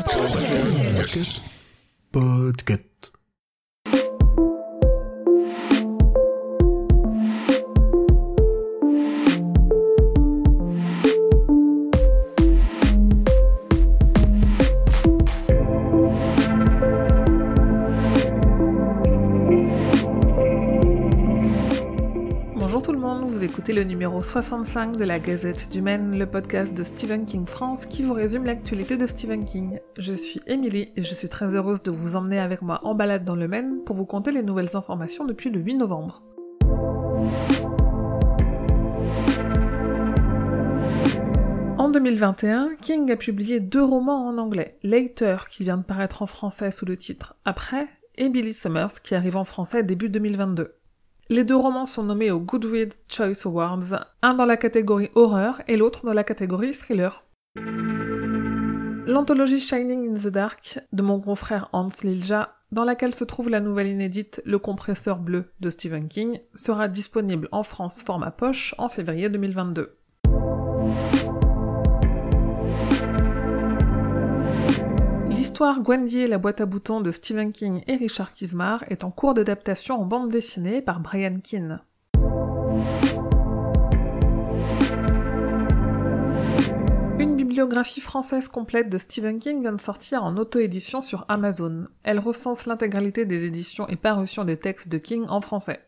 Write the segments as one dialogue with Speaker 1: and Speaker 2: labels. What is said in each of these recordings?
Speaker 1: Podcast. Podcast.
Speaker 2: Bonjour tout le monde, vous écoutez le numéro 65 de la Gazette du Maine, le podcast de Stephen King France qui vous résume l'actualité de Stephen King. Je suis Émilie et je suis très heureuse de vous emmener avec moi en balade dans le Maine pour vous conter les nouvelles informations depuis le 8 novembre. En 2021, King a publié deux romans en anglais, Later qui vient de paraître en français sous le titre Après et Billy Summers qui arrive en français début 2022. Les deux romans sont nommés aux Goodreads Choice Awards, un dans la catégorie horreur et l'autre dans la catégorie thriller. L'anthologie Shining in the Dark de mon confrère Hans Lilja, dans laquelle se trouve la nouvelle inédite Le compresseur bleu de Stephen King, sera disponible en France format poche en février 2022. L'histoire Gwendy la boîte à boutons de Stephen King et Richard Kismar est en cours d'adaptation en bande dessinée par Brian Keane. Une bibliographie française complète de Stephen King vient de sortir en auto-édition sur Amazon. Elle recense l'intégralité des éditions et parutions des textes de King en français.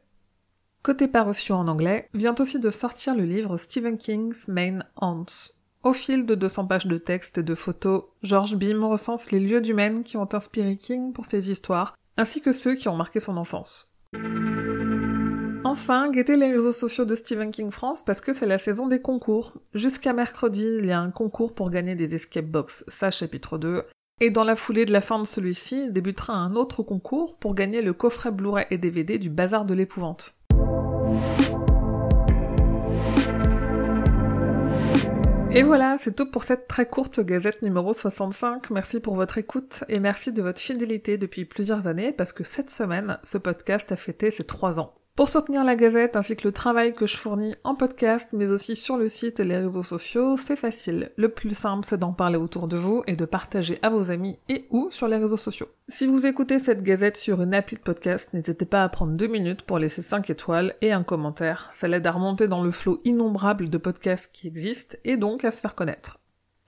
Speaker 2: Côté parution en anglais, vient aussi de sortir le livre Stephen King's Main Haunts. Au fil de 200 pages de textes et de photos, George Beam recense les lieux du Maine qui ont inspiré King pour ses histoires, ainsi que ceux qui ont marqué son enfance. Enfin, guettez les réseaux sociaux de Stephen King France parce que c'est la saison des concours. Jusqu'à mercredi, il y a un concours pour gagner des escape box, ça chapitre 2. Et dans la foulée de la fin de celui-ci, débutera un autre concours pour gagner le coffret Blu-ray et DVD du Bazar de l'épouvante. Et voilà, c'est tout pour cette très courte gazette numéro 65. Merci pour votre écoute et merci de votre fidélité depuis plusieurs années parce que cette semaine, ce podcast a fêté ses trois ans. Pour soutenir la gazette ainsi que le travail que je fournis en podcast, mais aussi sur le site et les réseaux sociaux, c'est facile. Le plus simple, c'est d'en parler autour de vous et de partager à vos amis et ou sur les réseaux sociaux. Si vous écoutez cette gazette sur une appli de podcast, n'hésitez pas à prendre deux minutes pour laisser 5 étoiles et un commentaire. Ça l'aide à remonter dans le flot innombrable de podcasts qui existent et donc à se faire connaître.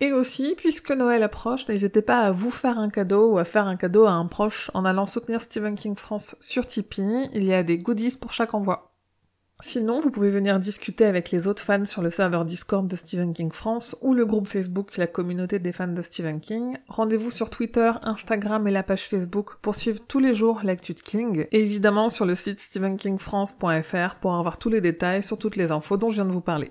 Speaker 2: Et aussi, puisque Noël approche, n'hésitez pas à vous faire un cadeau ou à faire un cadeau à un proche en allant soutenir Stephen King France sur Tipeee. Il y a des goodies pour chaque envoi. Sinon, vous pouvez venir discuter avec les autres fans sur le serveur Discord de Stephen King France ou le groupe Facebook La communauté des fans de Stephen King. Rendez-vous sur Twitter, Instagram et la page Facebook pour suivre tous les jours l'actu de King et évidemment sur le site stephenkingfrance.fr pour avoir tous les détails sur toutes les infos dont je viens de vous parler.